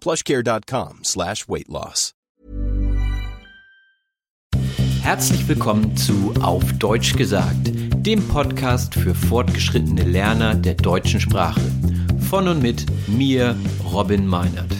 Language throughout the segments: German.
plushcare.com slash weight loss. Herzlich willkommen zu Auf Deutsch gesagt, dem Podcast für fortgeschrittene Lerner der deutschen Sprache. Von und mit mir, Robin Meinert.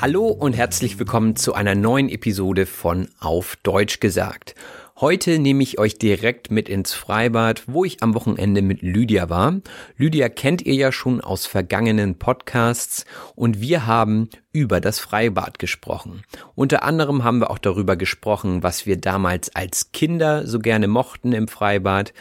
Hallo und herzlich willkommen zu einer neuen Episode von Auf Deutsch gesagt. Heute nehme ich euch direkt mit ins Freibad, wo ich am Wochenende mit Lydia war. Lydia kennt ihr ja schon aus vergangenen Podcasts und wir haben über das Freibad gesprochen. Unter anderem haben wir auch darüber gesprochen, was wir damals als Kinder so gerne mochten im Freibad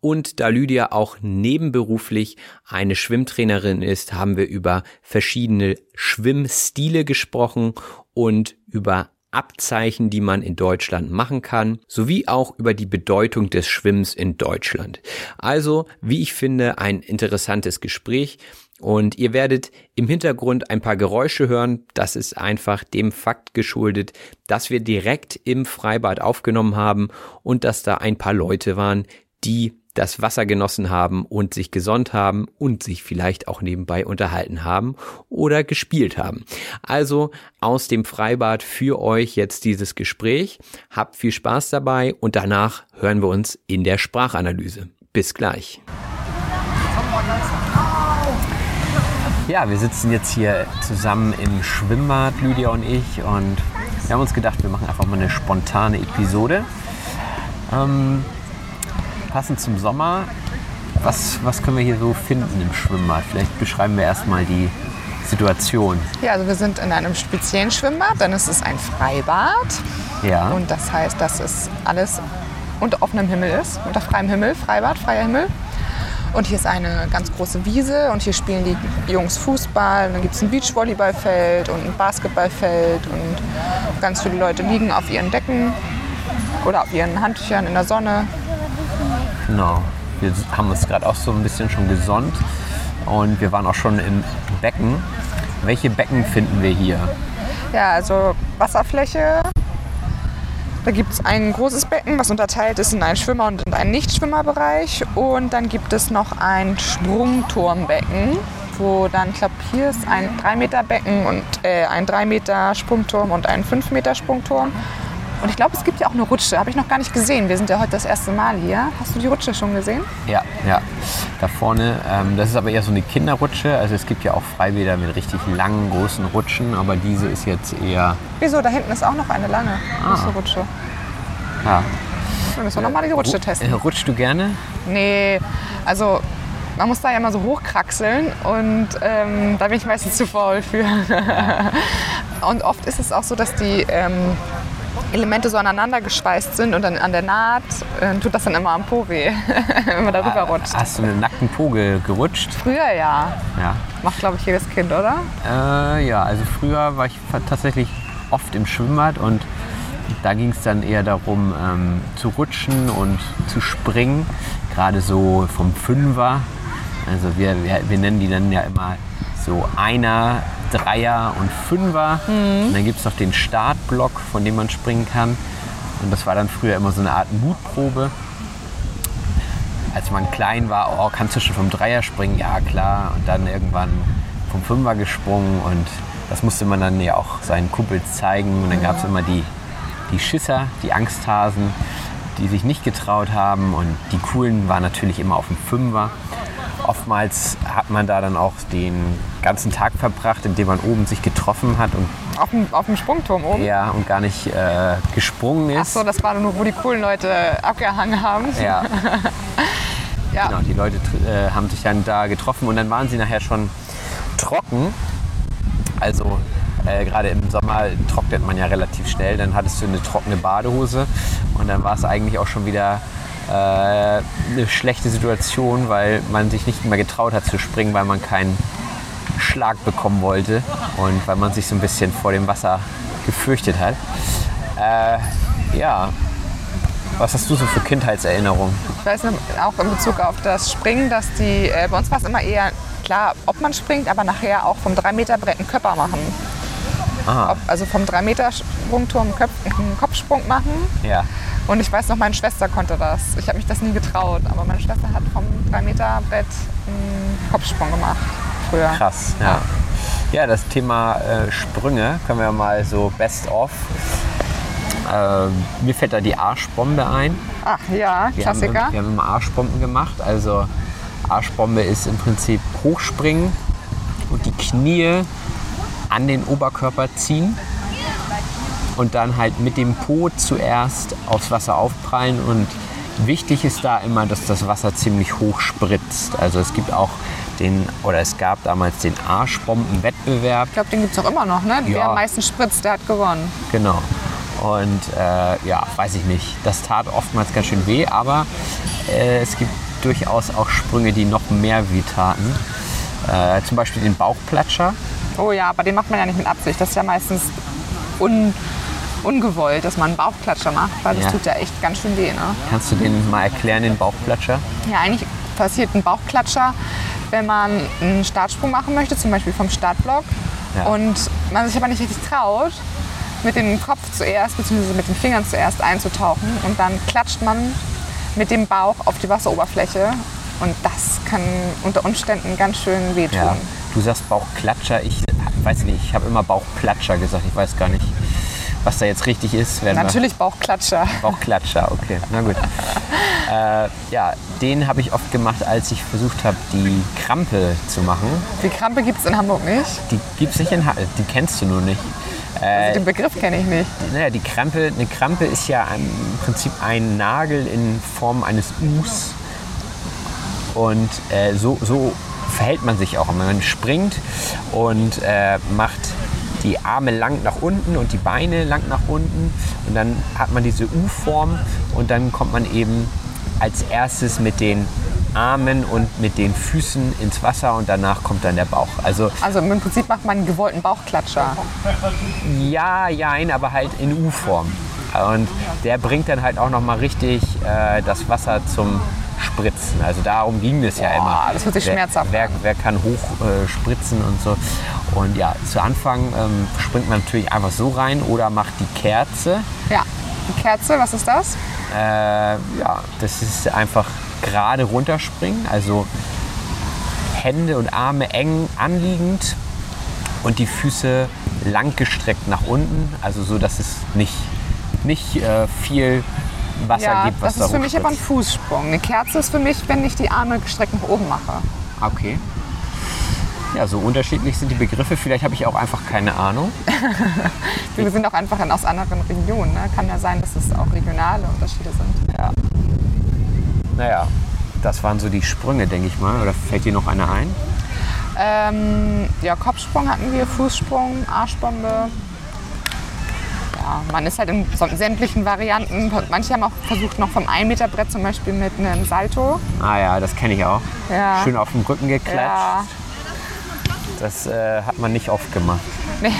und da Lydia auch nebenberuflich eine Schwimmtrainerin ist, haben wir über verschiedene Schwimmstile gesprochen und über Abzeichen, die man in Deutschland machen kann, sowie auch über die Bedeutung des Schwimmens in Deutschland. Also, wie ich finde, ein interessantes Gespräch. Und ihr werdet im Hintergrund ein paar Geräusche hören. Das ist einfach dem Fakt geschuldet, dass wir direkt im Freibad aufgenommen haben und dass da ein paar Leute waren, die das Wasser genossen haben und sich gesonnt haben und sich vielleicht auch nebenbei unterhalten haben oder gespielt haben. Also aus dem Freibad für euch jetzt dieses Gespräch. Habt viel Spaß dabei und danach hören wir uns in der Sprachanalyse. Bis gleich. Ja, wir sitzen jetzt hier zusammen im Schwimmbad, Lydia und ich, und wir haben uns gedacht, wir machen einfach mal eine spontane Episode. Ähm, passend zum Sommer. Was, was können wir hier so finden im Schwimmbad? Vielleicht beschreiben wir erstmal die Situation. Ja, also wir sind in einem speziellen Schwimmbad, dann ist es ein Freibad. Ja. Und das heißt, dass es alles unter offenem Himmel ist, unter freiem Himmel, Freibad, freier Himmel. Und hier ist eine ganz große Wiese und hier spielen die Jungs Fußball. Dann gibt es ein Beachvolleyballfeld und ein Basketballfeld und ganz viele Leute liegen auf ihren Decken oder auf ihren Handtüchern in der Sonne. Genau. Wir haben uns gerade auch so ein bisschen schon gesonnt und wir waren auch schon im Becken. Welche Becken finden wir hier? Ja, also Wasserfläche. Da gibt es ein großes Becken, was unterteilt ist in einen Schwimmer- und in einen Nichtschwimmerbereich. Und dann gibt es noch ein Sprungturmbecken, wo dann, ich glaube, hier ist ein 3-Meter-Becken und äh, ein 3-Meter-Sprungturm und ein 5-Meter-Sprungturm. Und ich glaube, es gibt ja auch eine Rutsche. Habe ich noch gar nicht gesehen. Wir sind ja heute das erste Mal hier. Hast du die Rutsche schon gesehen? Ja, ja. Da vorne, ähm, das ist aber eher so eine Kinderrutsche. Also es gibt ja auch Freibäder mit richtig langen, großen Rutschen, aber diese ist jetzt eher. Wieso? Da hinten ist auch noch eine lange Ah. große Rutsche. Ja. Dann müssen wir nochmal die Rutsche Ru- testen. äh, Rutschst du gerne? Nee, also man muss da ja immer so hochkraxeln und ähm, da bin ich meistens zu faul für. und oft ist es auch so, dass die ähm, Elemente so aneinander geschweißt sind und dann an der Naht äh, tut das dann immer am Po weh, wenn man darüber rutscht. Hast du einen nackten Po ge- gerutscht? Früher ja. Ja. Macht, glaube ich, jedes Kind, oder? Äh, ja, also früher war ich tatsächlich oft im Schwimmbad und da ging es dann eher darum ähm, zu rutschen und zu springen, gerade so vom Fünfer. Also wir, wir, wir nennen die dann ja immer so Einer, Dreier und Fünfer. Und dann gibt es noch den Startblock, von dem man springen kann. Und das war dann früher immer so eine Art Mutprobe. Als man klein war, oh, kannst du schon vom Dreier springen? Ja, klar. Und dann irgendwann vom Fünfer gesprungen und das musste man dann ja auch seinen Kumpels zeigen. Und dann gab es immer die, die Schisser, die Angsthasen, die sich nicht getraut haben. Und die coolen waren natürlich immer auf dem Fünfer. Oftmals hat man da dann auch den ganzen Tag verbracht, indem man oben sich getroffen hat und Auf dem, auf dem Sprungturm oben. ja und gar nicht äh, gesprungen Ach ist. so, das war nur, wo die coolen Leute abgehangen haben. ja, Ja. genau. Die Leute äh, haben sich dann da getroffen und dann waren sie nachher schon trocken. Also äh, gerade im Sommer trocknet man ja relativ schnell. Dann hattest du eine trockene Badehose und dann war es eigentlich auch schon wieder eine schlechte Situation, weil man sich nicht mehr getraut hat zu springen, weil man keinen Schlag bekommen wollte und weil man sich so ein bisschen vor dem Wasser gefürchtet hat. Äh, ja, was hast du so für Kindheitserinnerungen? Ich weiß auch in Bezug auf das Springen, dass die, äh, bei uns war es immer eher klar, ob man springt, aber nachher auch vom 3-Meter-Brett einen Körper machen. Aha. Ob, also vom 3-Meter-Sprungturm einen, Kopfsprung machen. Ja. Und ich weiß noch, meine Schwester konnte das. Ich habe mich das nie getraut, aber meine Schwester hat vom 3-Meter-Brett einen Kopfsprung gemacht früher. Krass, ja. Ja, das Thema äh, Sprünge können wir mal so best of. Ähm, mir fällt da die Arschbombe ein. Ach ja, Wir haben, Klassiker. wir haben immer Arschbomben gemacht. Also Arschbombe ist im Prinzip hochspringen und die Knie an den Oberkörper ziehen und dann halt mit dem Po zuerst aufs Wasser aufprallen und wichtig ist da immer, dass das Wasser ziemlich hoch spritzt. Also es gibt auch den, oder es gab damals den Arschbombenwettbewerb. Ich glaube, den gibt es auch immer noch, ne? Ja. Wer am meisten spritzt, der hat gewonnen. Genau. Und äh, ja, weiß ich nicht. Das tat oftmals ganz schön weh, aber äh, es gibt durchaus auch Sprünge, die noch mehr weh taten. Äh, zum Beispiel den Bauchplatscher. Oh ja, aber den macht man ja nicht mit Absicht. Das ist ja meistens un, ungewollt, dass man einen Bauchklatscher macht, weil das Ja. tut ja echt ganz schön weh. Ne? Kannst du den mal erklären, den Bauchplatscher? Ja, eigentlich passiert ein Bauchklatscher, wenn man einen Startsprung machen möchte, zum Beispiel vom Startblock, Ja. und man sich aber nicht richtig traut, mit dem Kopf zuerst bzw. mit den Fingern zuerst einzutauchen und dann klatscht man mit dem Bauch auf die Wasseroberfläche und das kann unter Umständen ganz schön wehtun. Ja. Du sagst Bauchklatscher. Ich weiß nicht, ich habe immer Bauchplatscher gesagt. Ich weiß gar nicht, was da jetzt richtig ist. Natürlich Bauchklatscher. Bauchklatscher, okay, na gut. äh, ja, den habe ich oft gemacht, als ich versucht habe, die Krampe zu machen. Die Krampe gibt es in Hamburg nicht. Die gibt's nicht in ha die kennst du nur nicht. Also den Begriff kenne ich nicht. Naja, die Krampe, eine Krampe ist ja im Prinzip ein Nagel in Form eines Us. Und äh, so, so verhält man sich auch. Man springt und äh, macht die Arme lang nach unten und die Beine lang nach unten. Und dann hat man diese U-Form und dann kommt man eben als erstes mit den Armen und mit den Füßen ins Wasser und danach kommt dann der Bauch. Also Also im Prinzip macht man einen gewollten Bauchklatscher. ja, jein, aber halt in U-Form. Und der bringt dann halt auch noch mal richtig äh, das Wasser zum Spritzen. Also darum ging es ja immer. das hört sich wer, schmerzhaft wer, wer kann hoch äh, spritzen und so. Und ja, zu Anfang ähm, springt man natürlich einfach so rein oder macht die Kerze. Ja. Die Kerze, was ist das? Äh, ja, das ist einfach gerade runterspringen, also Hände und Arme eng anliegend und die Füße lang gestreckt nach unten, also so, dass es nicht, nicht äh, viel Wasser ja, gibt, was das ist für mich aber ein. Fußsprung. Eine Kerze ist für mich, wenn ich die Arme gestreckt nach oben mache. Okay. Ja, so unterschiedlich sind die Begriffe. Vielleicht habe ich auch einfach keine Ahnung. Wir sind auch einfach in, aus anderen Regionen. Ne? Kann ja sein, dass es auch regionale Unterschiede sind. Ja. Naja, das waren so die Sprünge, denke ich mal. Oder fällt dir noch einer ein? Ähm, ja, Kopfsprung hatten wir, Fußsprung, Arschbombe. Ja, man ist halt in sämtlichen Varianten. Manche haben auch versucht, noch vom 1-Meter-Brett zum Beispiel mit einem Salto. Ah ja, das kenne ich auch. Ja. Schön auf dem Rücken geklatscht. Ja, Das äh, hat man nicht oft gemacht. nee.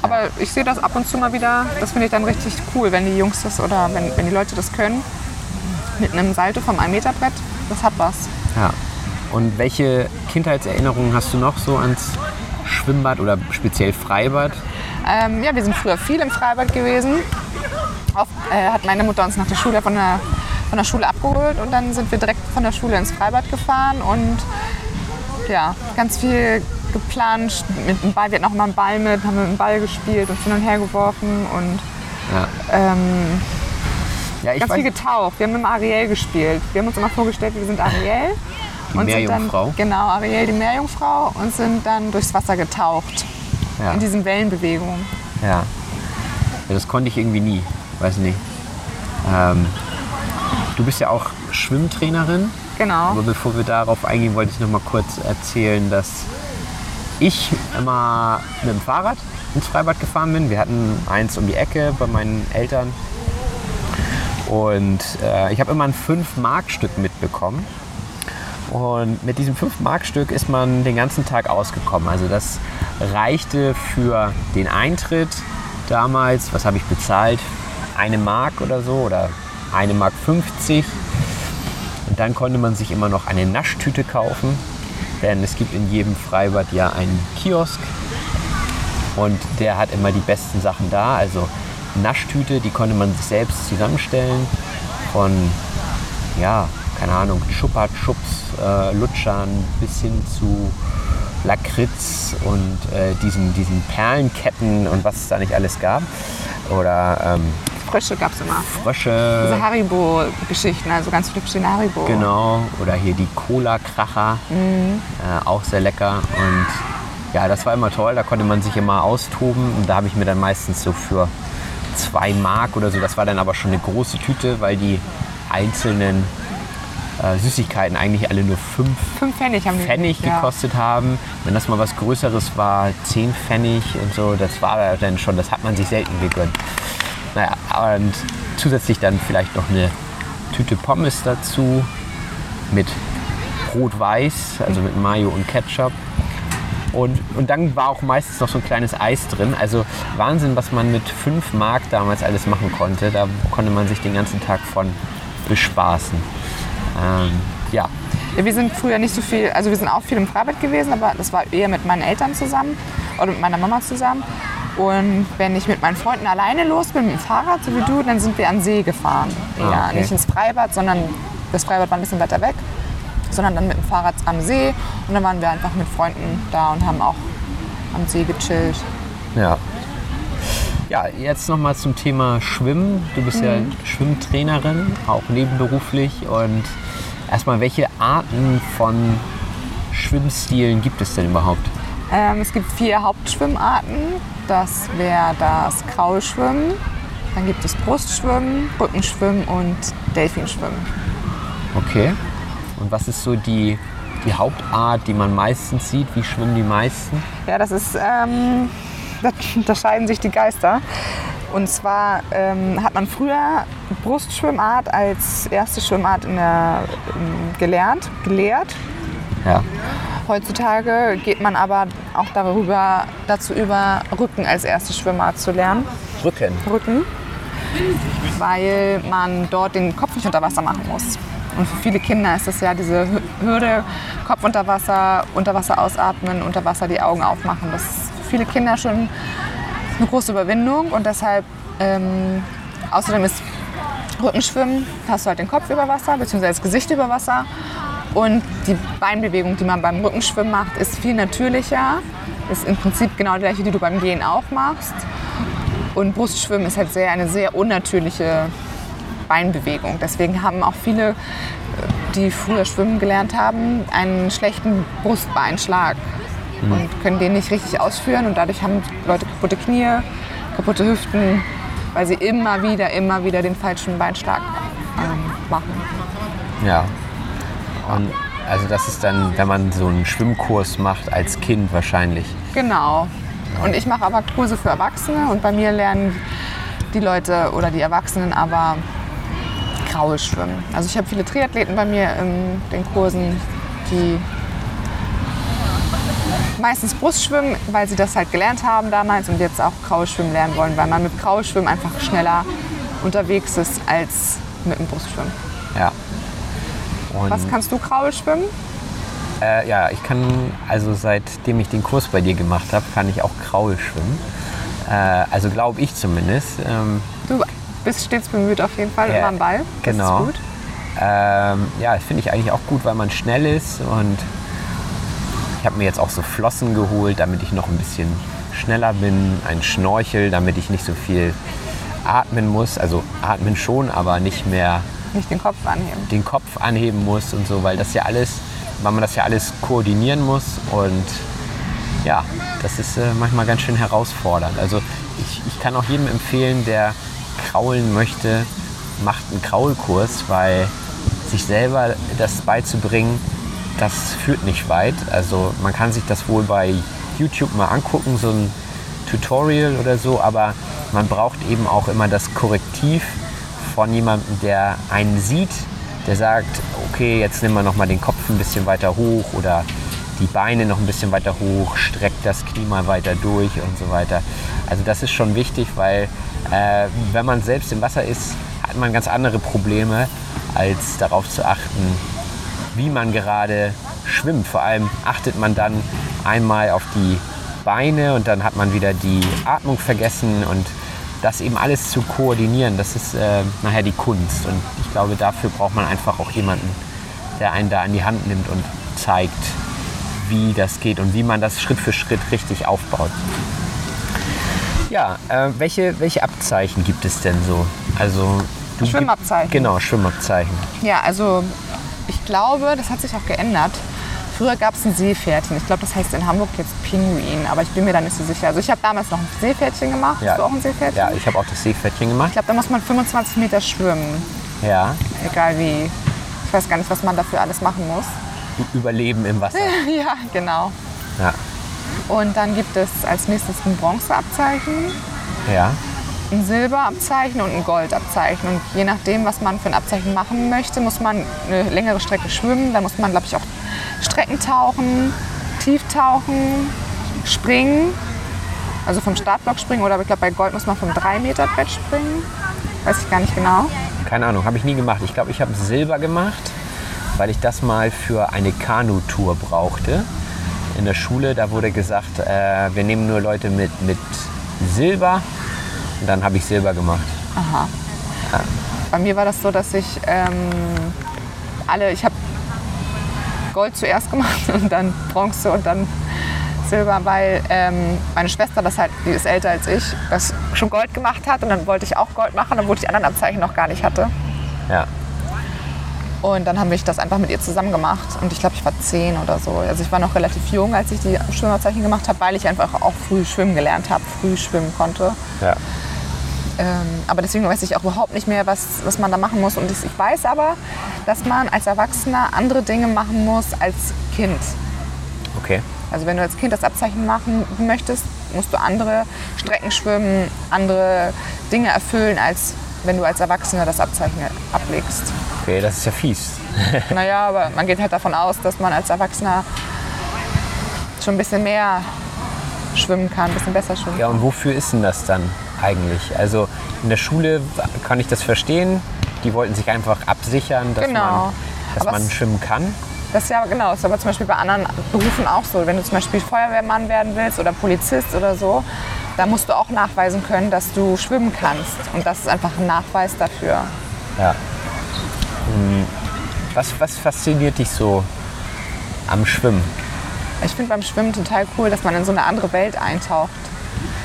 Aber ich sehe das ab und zu mal wieder. Das finde ich dann richtig cool, wenn die Jungs das oder wenn, wenn die Leute das können. Mit einem Salto vom 1-Meter-Brett. Das hat was. Ja. Und welche Kindheitserinnerungen hast du noch so ans Schwimmbad oder speziell Freibad? Ähm, ja, wir sind früher viel im Freibad gewesen. auf, äh, hat meine Mutter uns nach der Schule von der, von der Schule abgeholt und dann sind wir direkt von der Schule ins Freibad gefahren und ja, ganz viel geplant. Mit dem Ball, wir hatten auch immer einen Ball mit, haben mit dem Ball gespielt und hin und her geworfen und Ja. ähm, Ja, ganz weiß, viel getaucht. Wir haben mit dem Ariel gespielt. Wir haben uns immer vorgestellt, wir sind Ariel. Die und Meerjungfrau? Sind dann, genau, Ariel, die Meerjungfrau und sind dann durchs Wasser getaucht. ja. In diesen Wellenbewegungen. Ja. ja. Das konnte ich irgendwie nie. Weiß nicht. Ähm, du bist ja auch Schwimmtrainerin. Genau. Aber bevor wir darauf eingehen, wollte ich noch mal kurz erzählen, dass ich immer mit dem Fahrrad ins Freibad gefahren bin. Wir hatten eins um die Ecke bei meinen Eltern. Und äh, ich habe immer ein 5-Mark-Stück mitbekommen. Und mit diesem 5-Mark-Stück ist man den ganzen Tag ausgekommen. Also das reichte für den Eintritt damals, was habe ich bezahlt? Eine Mark oder so oder eine Mark 50. Und dann konnte man sich immer noch eine Naschtüte kaufen, denn es gibt in jedem Freibad ja einen Kiosk und der hat immer die besten Sachen da. Also Naschtüte, die konnte man sich selbst zusammenstellen von, ja, keine Ahnung, Chupa Chups, äh, Lutschern bis hin zu Lakritz und äh, diesen, diesen Perlenketten und was es da nicht alles gab. Oder ähm, Frösche gab es immer. Frösche. Diese Haribo-Geschichten, also ganz viele verschiedene Haribo. Genau, oder hier die Cola-Kracher, äh, auch sehr lecker. Und ja, das war immer toll, da konnte man sich immer austoben. Und da habe ich mir dann meistens so für zwei Mark oder so, das war dann aber schon eine große Tüte, weil die einzelnen äh, Süßigkeiten eigentlich alle nur fünf Fünf Pfennig haben die Pfennig ja. gekostet haben. Wenn das mal was Größeres war, 10 Pfennig und so, das war dann schon, das hat man sich selten gegönnt. Naja, und zusätzlich dann vielleicht noch eine Tüte Pommes dazu mit Rot-Weiß, also mit Mayo und Ketchup. Und, und dann war auch meistens noch so ein kleines Eis drin. Also Wahnsinn, was man mit 5 Mark damals alles machen konnte. Da konnte man sich den ganzen Tag von bespaßen. Ähm, ja, Ja, wir sind früher nicht so viel, also wir sind auch viel im Freibad gewesen, aber das war eher mit meinen Eltern zusammen oder mit meiner Mama zusammen. Und wenn ich mit meinen Freunden alleine los bin mit dem Fahrrad, so wie du, dann sind wir an See gefahren. Ah, ja, okay. nicht ins Freibad, sondern das Freibad war ein bisschen weiter weg, sondern dann mit dem Fahrrad am See. Und dann waren wir einfach mit Freunden da und haben auch am See gechillt. Ja. Ja, jetzt nochmal zum Thema Schwimmen. Du bist ja Schwimmtrainerin, auch nebenberuflich. Und erstmal, welche Arten von Schwimmstilen gibt es denn überhaupt? Ähm, es gibt vier Hauptschwimmarten. Das wäre das Kraulschwimmen, dann gibt es Brustschwimmen, Rückenschwimmen und Delfinschwimmen. Okay. Und was ist so die, die Hauptart, die man meistens sieht? Wie schwimmen die meisten? Ja, das ist, ähm, da unterscheiden sich die Geister. Und zwar ähm, hat man früher Brustschwimmart als erste Schwimmart in der, ähm, gelernt, gelehrt. Ja. Heutzutage geht man aber auch darüber, dazu über, Rücken als erste Schwimmart zu lernen. Rücken. Rücken, weil man dort den Kopf nicht unter Wasser machen muss. Und für viele Kinder ist das ja diese Hü- Hürde, Kopf unter Wasser, unter Wasser ausatmen, unter Wasser die Augen aufmachen. Das ist für viele Kinder schon eine große Überwindung und deshalb, ähm, außerdem ist Rückenschwimmen, hast du halt den Kopf über Wasser, beziehungsweise das Gesicht über Wasser. Und die Beinbewegung, die man beim Rückenschwimmen macht, ist viel natürlicher. Ist im Prinzip genau die gleiche, die du beim Gehen auch machst. Und Brustschwimmen ist halt sehr, eine sehr unnatürliche Beinbewegung. Deswegen haben auch viele, äh, die früher schwimmen gelernt haben, einen schlechten Brustbeinschlag und können den nicht richtig ausführen. Und dadurch haben Leute kaputte Knie, kaputte Hüften, weil sie immer wieder, immer wieder den falschen Beinschlag ähm, machen. Ja. Und also das ist dann, wenn man so einen Schwimmkurs macht als Kind wahrscheinlich. Genau. Und ich mache aber Kurse für Erwachsene und bei mir lernen die Leute oder die Erwachsenen aber graue Schwimmen. Also ich habe viele Triathleten bei mir in den Kursen, die meistens Brustschwimmen, weil sie das halt gelernt haben damals und jetzt auch graue Schwimmen lernen wollen, weil man mit graue Schwimmen einfach schneller unterwegs ist als mit dem Brustschwimmen. Ja. Und, Was kannst du graue schwimmen? äh, ja, ich kann, also seitdem ich den Kurs bei dir gemacht habe, kann ich auch Kraul schwimmen. Äh, also glaube ich zumindest. Ähm, Du, bist stets bemüht auf jeden Fall, Ja, immer am Ball. Das genau. ist gut. Ähm, ja, das finde ich eigentlich auch gut, weil man schnell ist und ich habe mir jetzt auch so Flossen geholt, damit ich noch ein bisschen schneller bin, ein Schnorchel, damit ich nicht so viel atmen muss, also atmen schon, aber nicht mehr Nicht den Kopf anheben. den Kopf anheben muss und so, weil das ja alles, weil man das ja alles koordinieren muss und ja, das ist äh, manchmal ganz schön herausfordernd. Also ich, ich kann auch jedem empfehlen, der kraulen möchte, macht einen Kraulkurs, weil sich selber das beizubringen, das führt nicht weit. Also man kann sich das wohl bei YouTube mal angucken, so ein Tutorial oder so, aber man braucht eben auch immer das Korrektiv von jemandem, der einen sieht, der sagt, okay, jetzt nehmen wir noch mal den Kopf ein bisschen weiter hoch oder die Beine noch ein bisschen weiter hoch, streckt das Knie mal weiter durch und so weiter. Also das ist schon wichtig, weil äh, wenn man selbst im Wasser ist, hat man ganz andere Probleme, als darauf zu achten, wie man gerade schwimmt. Vor allem achtet man dann einmal auf die Beine und dann hat man wieder die Atmung vergessen und das eben alles zu koordinieren, das ist äh, nachher die Kunst. Und ich glaube, dafür braucht man einfach auch jemanden, der einen da an die Hand nimmt und zeigt, wie das geht und wie man das Schritt für Schritt richtig aufbaut. Ja, äh, welche, welche Abzeichen gibt es denn so? Also du gib- Schwimmabzeichen. Genau, Schwimmabzeichen. Ja, also ich glaube, das hat sich auch geändert. Früher gab es ein Seepferdchen. Ich glaube, das heißt in Hamburg jetzt Pinguin, aber ich bin mir da nicht so sicher. Also ich habe damals noch ein Seepferdchen gemacht. Hast du auch ein Seepferdchen? Ja, ich habe auch das Seepferdchen gemacht. Ich glaube, da muss man 25 Meter schwimmen, Ja, egal wie. Ich weiß gar nicht, was man dafür alles machen muss. Überleben im Wasser. ja, genau. Ja, Und dann gibt es als nächstes ein Bronzeabzeichen, ja. Ein Silberabzeichen und ein Goldabzeichen. Und je nachdem, was man für ein Abzeichen machen möchte, muss man eine längere Strecke schwimmen. Da muss man, glaube ich, auch Strecken tauchen, tief tauchen, springen. Also vom Startblock springen oder ich glaube, bei Gold muss man vom 3-Meter-Brett springen. Weiß ich gar nicht genau. Keine Ahnung, habe ich nie gemacht. Ich glaube, ich habe Silber gemacht, weil ich das mal für eine Kanutour brauchte. In der Schule, da wurde gesagt, äh, wir nehmen nur Leute mit, mit Silber. Und dann habe ich Silber gemacht. Bei mir war das so, dass ich ähm, alle, ich habe Gold zuerst gemacht und dann Bronze und dann Silber, weil ähm, meine Schwester, das halt, die ist älter als ich, das schon Gold gemacht hat und dann wollte ich auch Gold machen, obwohl ich die anderen Abzeichen noch gar nicht hatte. Ja, Und dann habe ich das einfach mit ihr zusammen gemacht und ich glaube, ich war zehn oder so. Also ich war noch relativ jung, als ich die Schwimmabzeichen gemacht habe, weil ich einfach auch früh schwimmen gelernt habe, früh schwimmen konnte. ja. Ähm, aber deswegen weiß ich auch überhaupt nicht mehr, was, was man da machen muss. Und ich weiß aber, dass man als Erwachsener andere Dinge machen muss als Kind. Okay. Also wenn du als Kind das Abzeichen machen möchtest, musst du andere Strecken schwimmen, andere Dinge erfüllen, als wenn du als Erwachsener das Abzeichen ablegst. Okay, das ist ja fies. Naja, aber man geht halt davon aus, dass man als Erwachsener schon ein bisschen mehr schwimmen kann, ein bisschen besser schwimmen Ja, kann. und wofür ist denn das dann eigentlich? Also in der Schule kann ich das verstehen. Die wollten sich einfach absichern, dass, Genau. man, dass Aber man schwimmen kann. Das ist ja genau, das ist aber zum Beispiel bei anderen Berufen auch so. Wenn du zum Beispiel Feuerwehrmann werden willst oder Polizist oder so, da musst du auch nachweisen können, dass du schwimmen kannst. Und das ist einfach ein Nachweis dafür. Ja. Hm, Was, was fasziniert dich so am Schwimmen? Ich finde beim Schwimmen total cool, dass man in so eine andere Welt eintaucht.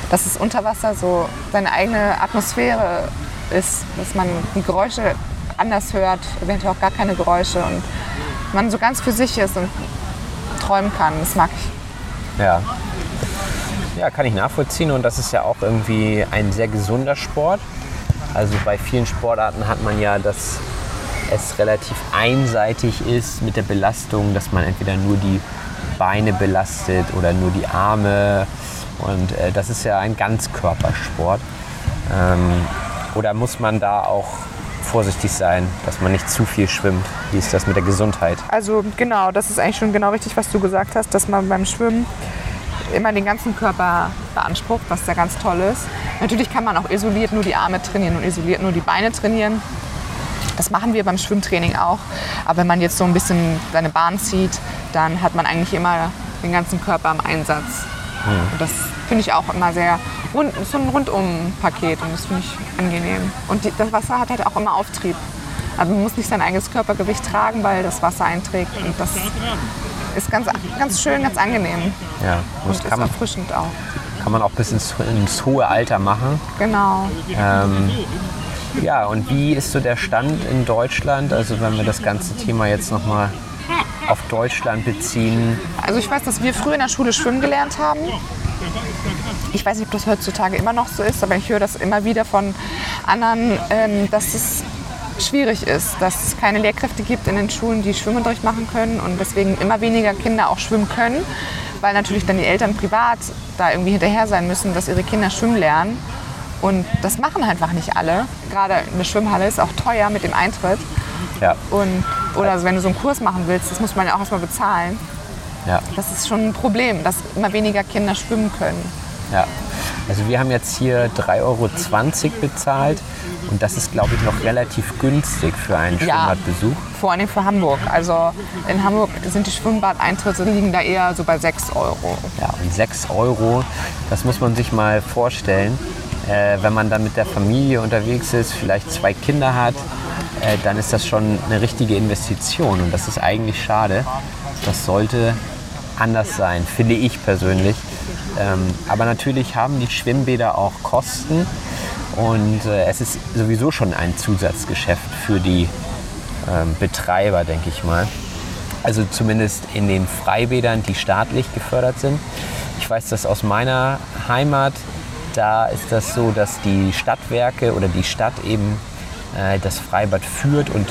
Dass es unter Wasser so seine eigene Atmosphäre ist, dass man die Geräusche anders hört, eventuell auch gar keine Geräusche und man so ganz für sich ist und träumen kann. Das mag ich. Ja. Ja, kann ich nachvollziehen und das ist ja auch irgendwie ein sehr gesunder Sport. Also bei vielen Sportarten hat man ja, dass es relativ einseitig ist mit der Belastung, dass man entweder nur die Beine belastet oder nur die Arme. Und äh, das ist ja ein Ganzkörpersport. Ähm, oder muss man da auch vorsichtig sein, dass man nicht zu viel schwimmt? Wie ist das mit der Gesundheit? Also genau, das ist eigentlich schon genau richtig, was du gesagt hast, dass man beim Schwimmen immer den ganzen Körper beansprucht, was ja ganz toll ist. Natürlich kann man auch isoliert nur die Arme trainieren und isoliert nur die Beine trainieren. Das machen wir beim Schwimmtraining auch. Aber wenn man jetzt so ein bisschen seine Bahn zieht, dann hat man eigentlich immer den ganzen Körper im Einsatz. Und das finde ich auch immer sehr rund, so ein Rundum-Paket und das finde ich angenehm. Und die, das Wasser hat halt auch immer Auftrieb. Also man muss nicht sein eigenes Körpergewicht tragen, weil das Wasser einträgt. Und das ist ganz, ganz schön, ganz angenehm. Ja, Und das ist kann man, erfrischend auch. kann man auch bis ins, ins hohe Alter machen. Genau. Ähm, ja, und wie ist so der Stand in Deutschland? Also wenn wir das ganze Thema jetzt nochmal auf Deutschland beziehen. Also ich weiß, dass wir früher in der Schule schwimmen gelernt haben. Ich weiß nicht, ob das heutzutage immer noch so ist, aber ich höre das immer wieder von anderen, ähm, dass es schwierig ist, dass es keine Lehrkräfte gibt in den Schulen, die Schwimmunterricht machen können und deswegen immer weniger Kinder auch schwimmen können, weil natürlich dann die Eltern privat da irgendwie hinterher sein müssen, dass ihre Kinder schwimmen lernen. Und das machen einfach nicht alle. Gerade eine Schwimmhalle ist auch teuer mit dem Eintritt. Ja, Und, oder also wenn du so einen Kurs machen willst, das muss man ja auch erstmal bezahlen. ja, Das ist schon ein Problem, dass immer weniger Kinder schwimmen können. ja. Also wir haben jetzt hier 3,20 Euro bezahlt und das ist, glaube ich, noch relativ günstig für einen Ja. Schwimmbadbesuch. Vor allem für Hamburg. Also in Hamburg sind die Schwimmbadeintritte liegen da eher so bei 6 Euro. Ja, und 6 Euro, das muss man sich mal vorstellen. Äh, wenn man dann mit der Familie unterwegs ist, vielleicht zwei Kinder hat, äh, dann ist das schon eine richtige Investition. Und das ist eigentlich schade. Das sollte anders sein, finde ich persönlich. Ähm, aber natürlich haben die Schwimmbäder auch Kosten. Und äh, es ist sowieso schon ein Zusatzgeschäft für die ähm, Betreiber, denke ich mal. Also zumindest in den Freibädern, die staatlich gefördert sind. Ich weiß das aus meiner Heimat. Da ist das so, dass die Stadtwerke oder die Stadt eben äh, das Freibad führt und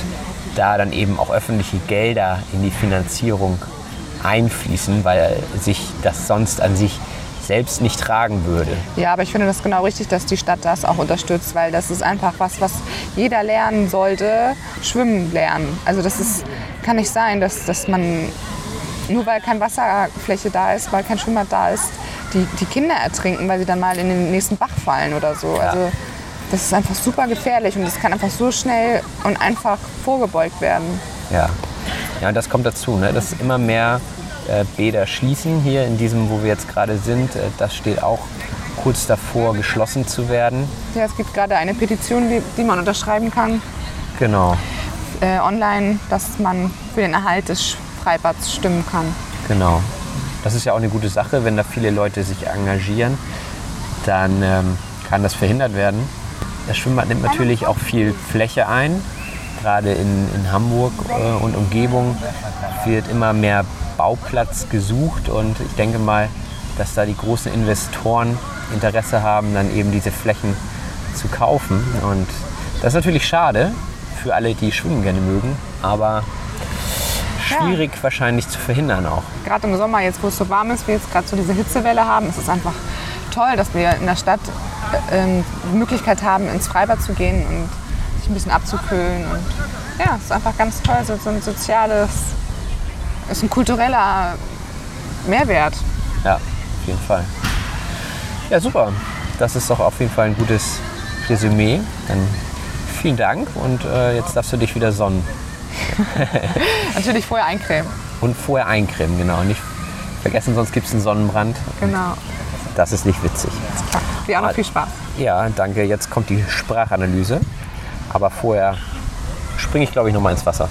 da dann eben auch öffentliche Gelder in die Finanzierung einfließen, weil sich das sonst an sich selbst nicht tragen würde. Ja, aber ich finde das genau richtig, dass die Stadt das auch unterstützt, weil das ist einfach was, was jeder lernen sollte, schwimmen lernen. Also das ist, kann nicht sein, dass, dass man, nur weil keine Wasserfläche da ist, weil kein Schwimmbad da ist, die, die Kinder ertrinken, weil sie dann mal in den nächsten Bach fallen oder so. Also das ist einfach super gefährlich und das kann einfach so schnell und einfach vorgebeugt werden. Ja, ja und das kommt dazu, ne? dass immer mehr äh, Bäder schließen hier in diesem, wo wir jetzt gerade sind. Äh, das steht auch kurz davor, geschlossen zu werden. Ja, es gibt gerade eine Petition, die, die man unterschreiben kann, Genau, äh, online, dass man für den Erhalt des Freibads stimmen kann. genau. Das ist ja auch eine gute Sache, wenn da viele Leute sich engagieren, dann ähm, kann das verhindert werden. Das Schwimmbad nimmt natürlich auch viel Fläche ein. Gerade in, in Hamburg äh, und Umgebung wird immer mehr Bauplatz gesucht und ich denke mal, dass da die großen Investoren Interesse haben, dann eben diese Flächen zu kaufen. Und das ist natürlich schade für alle, die Schwimmen gerne mögen, aber schwierig wahrscheinlich zu verhindern auch. Gerade im Sommer, jetzt wo es so warm ist, wir jetzt gerade so diese Hitzewelle haben, ist es einfach toll, dass wir in der Stadt äh, ähm, die Möglichkeit haben, ins Freibad zu gehen und sich ein bisschen abzukühlen. Und ja, es ist einfach ganz toll, so, so ein soziales, ist ein kultureller Mehrwert. Ja, auf jeden Fall. Ja, super. Das ist doch auf jeden Fall ein gutes Resümee. Dann vielen Dank und äh, jetzt darfst du dich wieder sonnen. Natürlich vorher eincremen. Und vorher eincremen, genau. Nicht vergessen, sonst gibt es einen Sonnenbrand. Genau. Das ist nicht witzig. Auch noch viel Spaß. Ja, danke. Jetzt kommt die Sprachanalyse. Aber vorher springe ich, glaube ich, noch mal ins Wasser.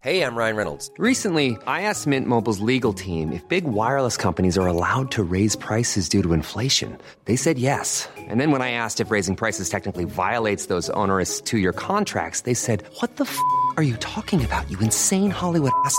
Hey, I'm Ryan Reynolds. Recently, I asked Mint Mobile's legal team if big wireless companies are allowed to raise prices due to inflation. They said yes. And then when I asked if raising prices technically violates those onerous two year contracts, they said, What the f are you talking about, you insane Hollywood ass?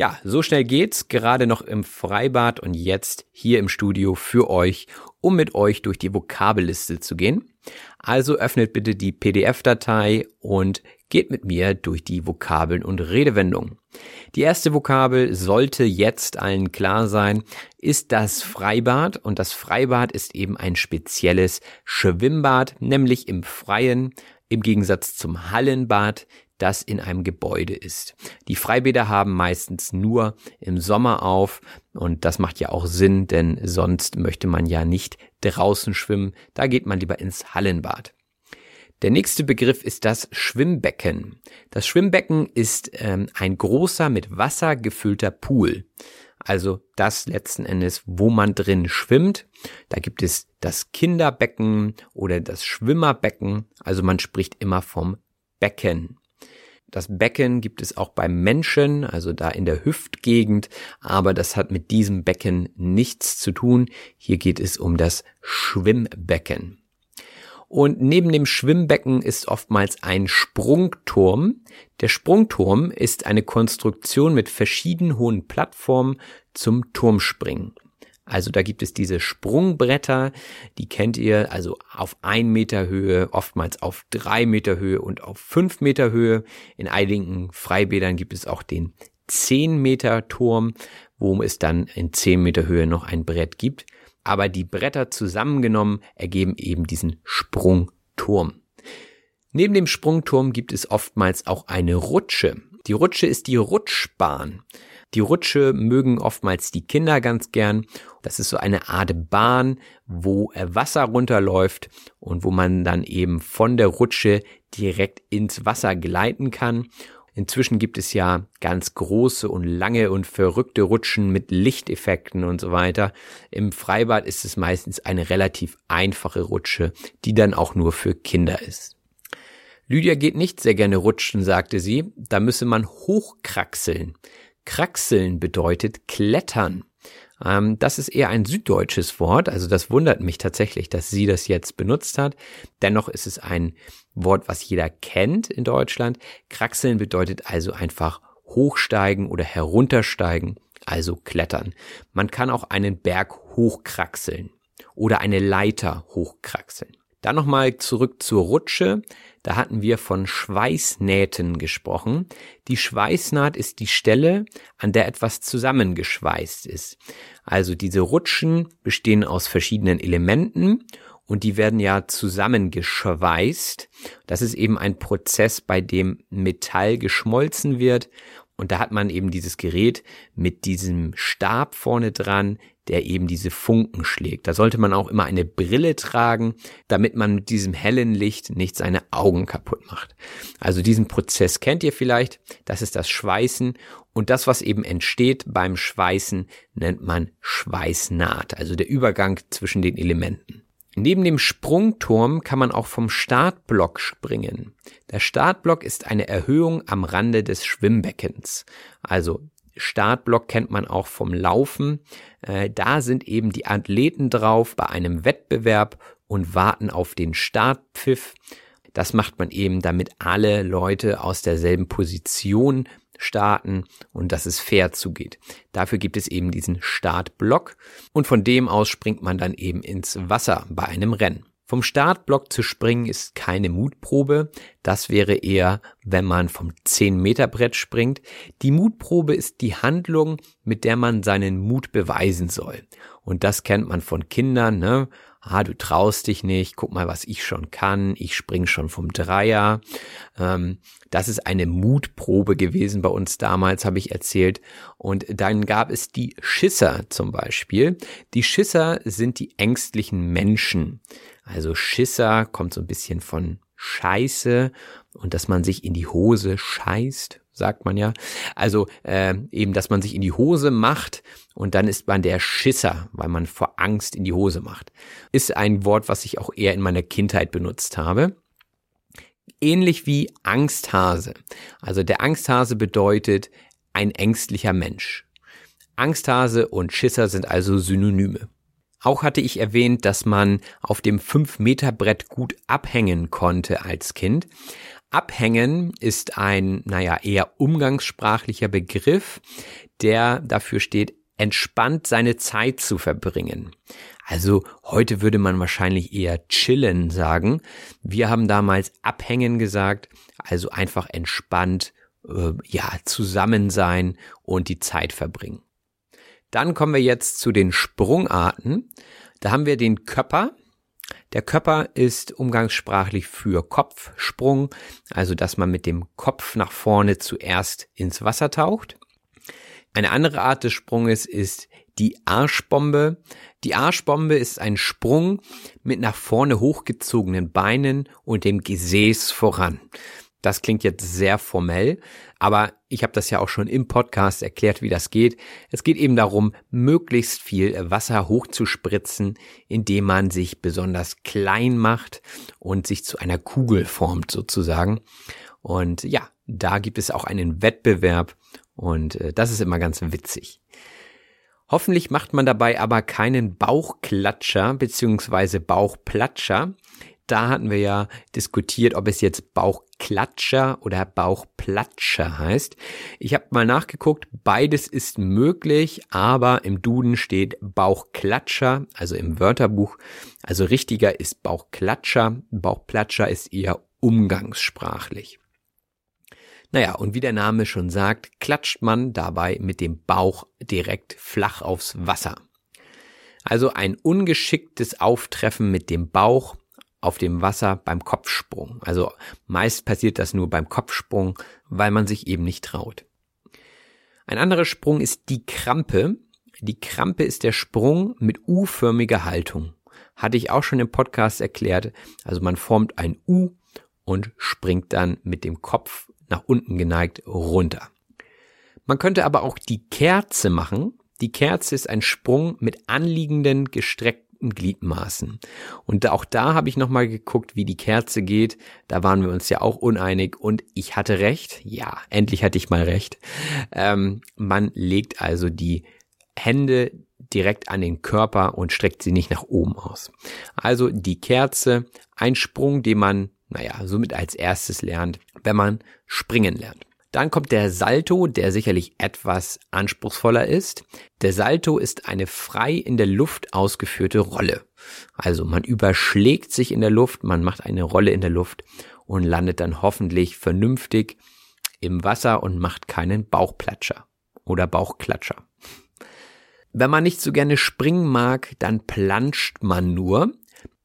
Ja, so schnell geht's, gerade noch im Freibad und jetzt hier im Studio für euch, um mit euch durch die Vokabelliste zu gehen. Also öffnet bitte die PDF-Datei und geht mit mir durch die Vokabeln und Redewendungen. Die erste Vokabel sollte jetzt allen klar sein, ist das Freibad und das Freibad ist eben ein spezielles Schwimmbad, nämlich im Freien, im Gegensatz zum Hallenbad, das in einem Gebäude ist. Die Freibäder haben meistens nur im Sommer auf und das macht ja auch Sinn, denn sonst möchte man ja nicht draußen schwimmen, da geht man lieber ins Hallenbad. Der nächste Begriff ist das Schwimmbecken. Das Schwimmbecken ist ähm, ein großer mit Wasser gefüllter Pool. Also das letzten Endes, wo man drin schwimmt. Da gibt es das Kinderbecken oder das Schwimmerbecken. Also man spricht immer vom Becken. Das Becken gibt es auch beim Menschen, also da in der Hüftgegend, aber das hat mit diesem Becken nichts zu tun. Hier geht es um das Schwimmbecken. Und neben dem Schwimmbecken ist oftmals ein Sprungturm. Der Sprungturm ist eine Konstruktion mit verschieden hohen Plattformen zum Turmspringen. Also da gibt es diese Sprungbretter, die kennt ihr, also auf ein Meter Höhe, oftmals auf drei Meter Höhe und auf fünf Meter Höhe. In einigen Freibädern gibt es auch den zehn Meter Turm, wo es dann in zehn Meter Höhe noch ein Brett gibt aber die Bretter zusammengenommen ergeben eben diesen Sprungturm. Neben dem Sprungturm gibt es oftmals auch eine Rutsche. Die Rutsche ist die Rutschbahn. Die Rutsche mögen oftmals die Kinder ganz gern. Das ist so eine Art Bahn, wo Wasser runterläuft und wo man dann eben von der Rutsche direkt ins Wasser gleiten kann. Inzwischen gibt es ja ganz große und lange und verrückte Rutschen mit Lichteffekten und so weiter. Im Freibad ist es meistens eine relativ einfache Rutsche, die dann auch nur für Kinder ist. Lydia geht nicht sehr gerne rutschen, sagte sie, da müsse man hochkraxeln. Kraxeln bedeutet klettern. Ähm, das ist eher ein süddeutsches Wort, also das wundert mich tatsächlich, dass sie das jetzt benutzt hat. Dennoch ist es ein Wort, was jeder kennt in Deutschland. Kraxeln bedeutet also einfach hochsteigen oder heruntersteigen, also klettern. Man kann auch einen Berg hochkraxeln oder eine Leiter hochkraxeln. Dann nochmal zurück zur Rutsche. Da hatten wir von Schweißnähten gesprochen. Die Schweißnaht ist die Stelle, an der etwas zusammengeschweißt ist. Also diese Rutschen bestehen aus verschiedenen Elementen und die werden ja zusammengeschweißt. Das ist eben ein Prozess, bei dem Metall geschmolzen wird und da hat man eben dieses Gerät mit diesem Stab vorne dran, der eben diese Funken schlägt. Da sollte man auch immer eine Brille tragen, damit man mit diesem hellen Licht nicht seine Augen kaputt macht. Also diesen Prozess kennt ihr vielleicht. Das ist das Schweißen. Und das, was eben entsteht beim Schweißen, nennt man Schweißnaht, also der Übergang zwischen den Elementen. Neben dem Sprungturm kann man auch vom Startblock springen. Der Startblock ist eine Erhöhung am Rande des Schwimmbeckens. Also Startblock kennt man auch vom Laufen. Äh, da sind eben die Athleten drauf bei einem Wettbewerb und warten auf den Startpfiff. Das macht man eben, damit alle Leute aus derselben Position starten und dass es fair zugeht. Dafür gibt es eben diesen Startblock und von dem aus springt man dann eben ins Wasser bei einem Rennen. Vom Startblock zu springen ist keine Mutprobe. Das wäre eher, wenn man vom 10 Meter Brett springt. Die Mutprobe ist die Handlung, mit der man seinen Mut beweisen soll. Und das kennt man von Kindern, ne? Ah, du traust dich nicht, guck mal, was ich schon kann, ich spring schon vom Dreier. Ähm, das ist eine Mutprobe gewesen bei uns damals, habe ich erzählt. Und dann gab es die Schisser zum Beispiel. Die Schisser sind die ängstlichen Menschen. Also Schisser kommt so ein bisschen von Scheiße und dass man sich in die Hose scheißt sagt man ja. Also äh, eben, dass man sich in die Hose macht und dann ist man der Schisser, weil man vor Angst in die Hose macht. Ist ein Wort, was ich auch eher in meiner Kindheit benutzt habe. Ähnlich wie Angsthase. Also der Angsthase bedeutet ein ängstlicher Mensch. Angsthase und Schisser sind also Synonyme. Auch hatte ich erwähnt, dass man auf dem 5-Meter-Brett gut abhängen konnte als Kind. Abhängen ist ein, naja, eher umgangssprachlicher Begriff, der dafür steht, entspannt seine Zeit zu verbringen. Also heute würde man wahrscheinlich eher chillen sagen. Wir haben damals abhängen gesagt, also einfach entspannt, äh, ja, zusammen sein und die Zeit verbringen. Dann kommen wir jetzt zu den Sprungarten. Da haben wir den Körper. Der Körper ist umgangssprachlich für Kopfsprung, also dass man mit dem Kopf nach vorne zuerst ins Wasser taucht. Eine andere Art des Sprunges ist die Arschbombe. Die Arschbombe ist ein Sprung mit nach vorne hochgezogenen Beinen und dem Gesäß voran. Das klingt jetzt sehr formell, aber ich habe das ja auch schon im Podcast erklärt, wie das geht. Es geht eben darum, möglichst viel Wasser hochzuspritzen, indem man sich besonders klein macht und sich zu einer Kugel formt sozusagen. Und ja, da gibt es auch einen Wettbewerb und äh, das ist immer ganz witzig. Hoffentlich macht man dabei aber keinen Bauchklatscher beziehungsweise Bauchplatscher. Da hatten wir ja diskutiert, ob es jetzt Bauchklatscher oder Bauchplatscher heißt. Ich habe mal nachgeguckt, beides ist möglich, aber im Duden steht Bauchklatscher, also im Wörterbuch. Also richtiger ist Bauchklatscher, Bauchplatscher ist eher umgangssprachlich. Naja, und wie der Name schon sagt, klatscht man dabei mit dem Bauch direkt flach aufs Wasser. Also ein ungeschicktes Auftreffen mit dem Bauch auf dem Wasser beim Kopfsprung. Also meist passiert das nur beim Kopfsprung, weil man sich eben nicht traut. Ein anderer Sprung ist die Krampe. Die Krampe ist der Sprung mit U-förmiger Haltung. Hatte ich auch schon im Podcast erklärt. Also man formt ein U und springt dann mit dem Kopf nach unten geneigt runter. Man könnte aber auch die Kerze machen. Die Kerze ist ein Sprung mit anliegenden gestreckten Gliedmaßen. Und auch da habe ich nochmal geguckt, wie die Kerze geht. Da waren wir uns ja auch uneinig und ich hatte recht. Ja, endlich hatte ich mal recht. Ähm, man legt also die Hände direkt an den Körper und streckt sie nicht nach oben aus. Also die Kerze, ein Sprung, den man naja, somit als erstes lernt, wenn man springen lernt. Dann kommt der Salto, der sicherlich etwas anspruchsvoller ist. Der Salto ist eine frei in der Luft ausgeführte Rolle. Also man überschlägt sich in der Luft, man macht eine Rolle in der Luft und landet dann hoffentlich vernünftig im Wasser und macht keinen Bauchplatscher oder Bauchklatscher. Wenn man nicht so gerne springen mag, dann planscht man nur.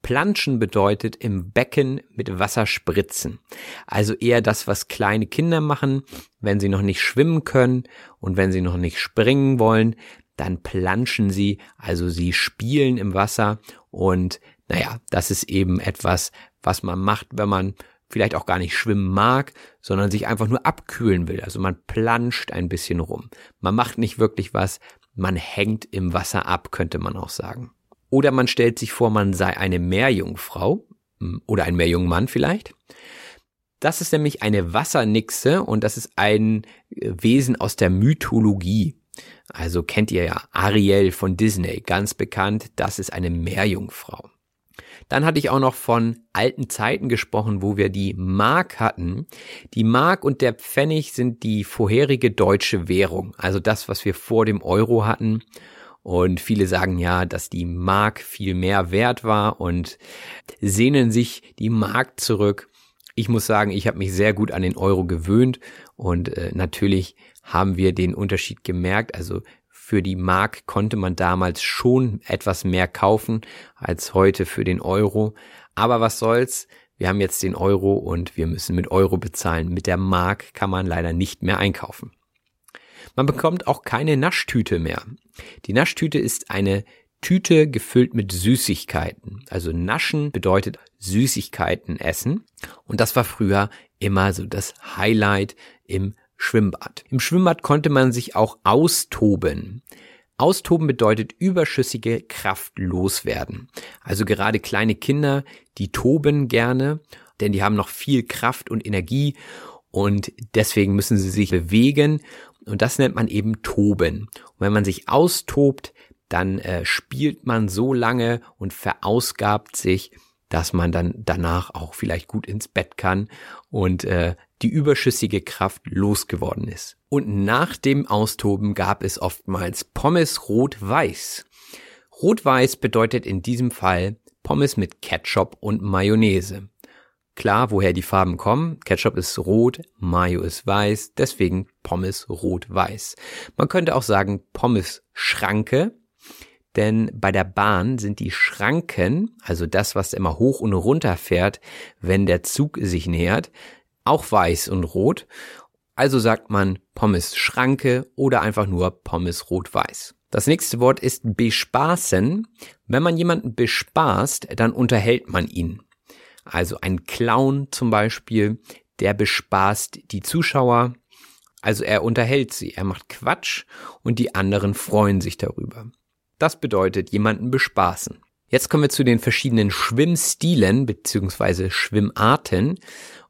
Planschen bedeutet im Becken mit Wasser spritzen. Also eher das, was kleine Kinder machen, wenn sie noch nicht schwimmen können und wenn sie noch nicht springen wollen, dann planschen sie, also sie spielen im Wasser und naja, das ist eben etwas, was man macht, wenn man vielleicht auch gar nicht schwimmen mag, sondern sich einfach nur abkühlen will. Also man planscht ein bisschen rum. Man macht nicht wirklich was, man hängt im Wasser ab, könnte man auch sagen. Oder man stellt sich vor, man sei eine Meerjungfrau hm, oder ein Meerjungmann vielleicht. Das ist nämlich eine Wassernixe und das ist ein äh, Wesen aus der Mythologie. Also kennt ihr ja Ariel von Disney, ganz bekannt, das ist eine Meerjungfrau. Dann hatte ich auch noch von alten Zeiten gesprochen, wo wir die Mark hatten. Die Mark und der Pfennig sind die vorherige deutsche Währung, also das, was wir vor dem Euro hatten. Und viele sagen ja, dass die Mark viel mehr wert war und sehnen sich die Mark zurück. Ich muss sagen, ich habe mich sehr gut an den Euro gewöhnt und äh, natürlich haben wir den Unterschied gemerkt. Also für die Mark konnte man damals schon etwas mehr kaufen als heute für den Euro. Aber was soll's? Wir haben jetzt den Euro und wir müssen mit Euro bezahlen. Mit der Mark kann man leider nicht mehr einkaufen. Man bekommt auch keine Naschtüte mehr. Die Naschtüte ist eine Tüte gefüllt mit Süßigkeiten. Also Naschen bedeutet Süßigkeiten essen. Und das war früher immer so das Highlight im Schwimmbad. Im Schwimmbad konnte man sich auch austoben. Austoben bedeutet überschüssige Kraft loswerden. Also gerade kleine Kinder, die toben gerne, denn die haben noch viel Kraft und Energie und deswegen müssen sie sich bewegen und das nennt man eben Toben. Und wenn man sich austobt, dann äh, spielt man so lange und verausgabt sich, dass man dann danach auch vielleicht gut ins Bett kann und äh, die überschüssige Kraft losgeworden ist. Und nach dem Austoben gab es oftmals Pommes rot-weiß. Rot-weiß bedeutet in diesem Fall Pommes mit Ketchup und Mayonnaise. Klar, woher die Farben kommen. Ketchup ist rot, Mayo ist weiß, deswegen Pommes rot-weiß. Man könnte auch sagen Pommes Schranke, denn bei der Bahn sind die Schranken, also das, was immer hoch und runter fährt, wenn der Zug sich nähert, auch weiß und rot. Also sagt man Pommes Schranke oder einfach nur Pommes rot-weiß. Das nächste Wort ist bespaßen. Wenn man jemanden bespaßt, dann unterhält man ihn. Also ein Clown zum Beispiel, der bespaßt die Zuschauer. Also er unterhält sie, er macht Quatsch und die anderen freuen sich darüber. Das bedeutet jemanden bespaßen. Jetzt kommen wir zu den verschiedenen Schwimmstilen beziehungsweise Schwimmarten.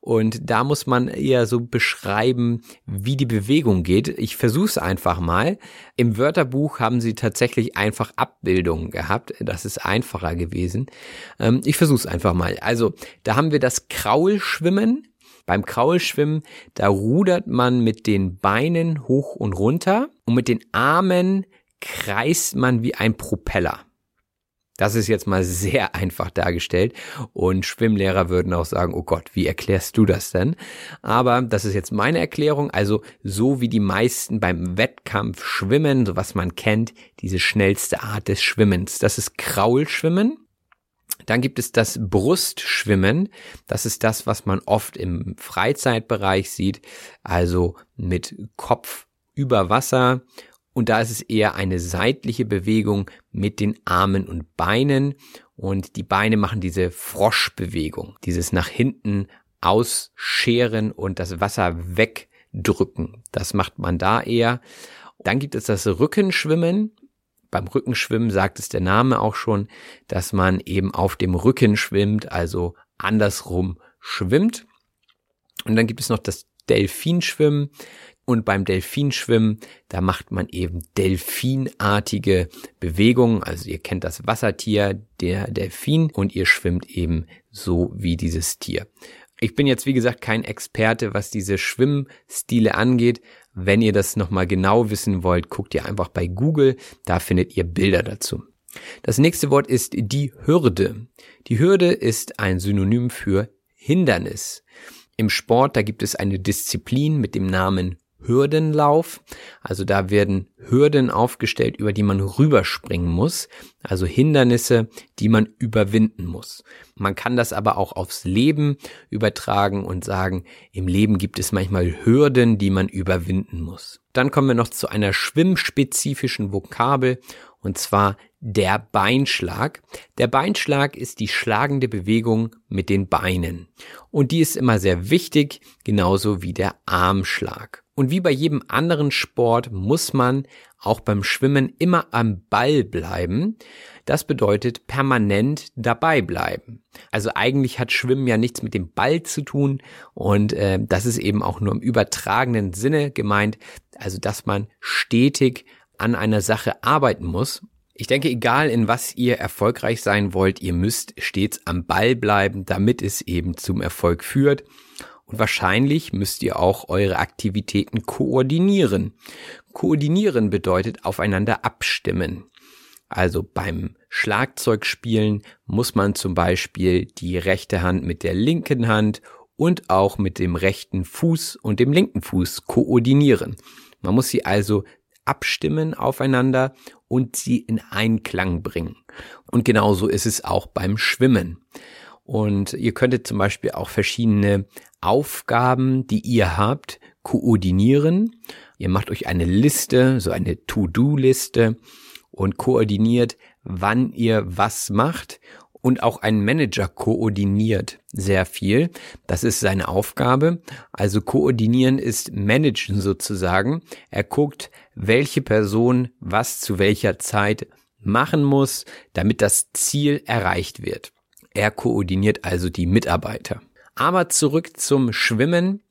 Und da muss man eher so beschreiben, wie die Bewegung geht. Ich versuche es einfach mal. Im Wörterbuch haben sie tatsächlich einfach Abbildungen gehabt. Das ist einfacher gewesen. Ähm, ich versuche es einfach mal. Also, da haben wir das Kraulschwimmen. Beim Kraulschwimmen, da rudert man mit den Beinen hoch und runter und mit den Armen kreist man wie ein Propeller. Das ist jetzt mal sehr einfach dargestellt und Schwimmlehrer würden auch sagen, oh Gott, wie erklärst du das denn? Aber das ist jetzt meine Erklärung, also so wie die meisten beim Wettkampf schwimmen, so was man kennt, diese schnellste Art des Schwimmens. Das ist Kraulschwimmen. Dann gibt es das Brustschwimmen. Das ist das, was man oft im Freizeitbereich sieht, also mit Kopf über Wasser und da ist es eher eine seitliche Bewegung mit den Armen und Beinen. Und die Beine machen diese Froschbewegung, dieses nach hinten ausscheren und das Wasser wegdrücken. Das macht man da eher. Dann gibt es das Rückenschwimmen. Beim Rückenschwimmen sagt es der Name auch schon, dass man eben auf dem Rücken schwimmt, also andersrum schwimmt. Und dann gibt es noch das Delfinschwimmen. Und beim Delfinschwimmen, da macht man eben delfinartige Bewegungen. Also ihr kennt das Wassertier, der Delfin, und ihr schwimmt eben so wie dieses Tier. Ich bin jetzt, wie gesagt, kein Experte, was diese Schwimmstile angeht. Wenn ihr das nochmal genau wissen wollt, guckt ihr einfach bei Google. Da findet ihr Bilder dazu. Das nächste Wort ist die Hürde. Die Hürde ist ein Synonym für Hindernis. Im Sport, da gibt es eine Disziplin mit dem Namen Hürdenlauf. Also da werden Hürden aufgestellt, über die man rüberspringen muss. Also Hindernisse, die man überwinden muss. Man kann das aber auch aufs Leben übertragen und sagen, im Leben gibt es manchmal Hürden, die man überwinden muss. Dann kommen wir noch zu einer schwimmspezifischen Vokabel und zwar der Beinschlag. Der Beinschlag ist die schlagende Bewegung mit den Beinen. Und die ist immer sehr wichtig, genauso wie der Armschlag. Und wie bei jedem anderen Sport muss man auch beim Schwimmen immer am Ball bleiben. Das bedeutet permanent dabei bleiben. Also eigentlich hat Schwimmen ja nichts mit dem Ball zu tun und äh, das ist eben auch nur im übertragenen Sinne gemeint, also dass man stetig an einer Sache arbeiten muss. Ich denke, egal in was ihr erfolgreich sein wollt, ihr müsst stets am Ball bleiben, damit es eben zum Erfolg führt. Und wahrscheinlich müsst ihr auch eure Aktivitäten koordinieren. Koordinieren bedeutet aufeinander abstimmen. Also beim Schlagzeugspielen muss man zum Beispiel die rechte Hand mit der linken Hand und auch mit dem rechten Fuß und dem linken Fuß koordinieren. Man muss sie also abstimmen aufeinander und sie in Einklang bringen. Und genauso ist es auch beim Schwimmen. Und ihr könntet zum Beispiel auch verschiedene Aufgaben, die ihr habt, koordinieren. Ihr macht euch eine Liste, so eine To-Do-Liste und koordiniert, wann ihr was macht. Und auch ein Manager koordiniert sehr viel. Das ist seine Aufgabe. Also koordinieren ist managen sozusagen. Er guckt, welche Person was zu welcher Zeit machen muss, damit das Ziel erreicht wird. Er koordiniert also die Mitarbeiter. Aber zurück zum Schwimmen.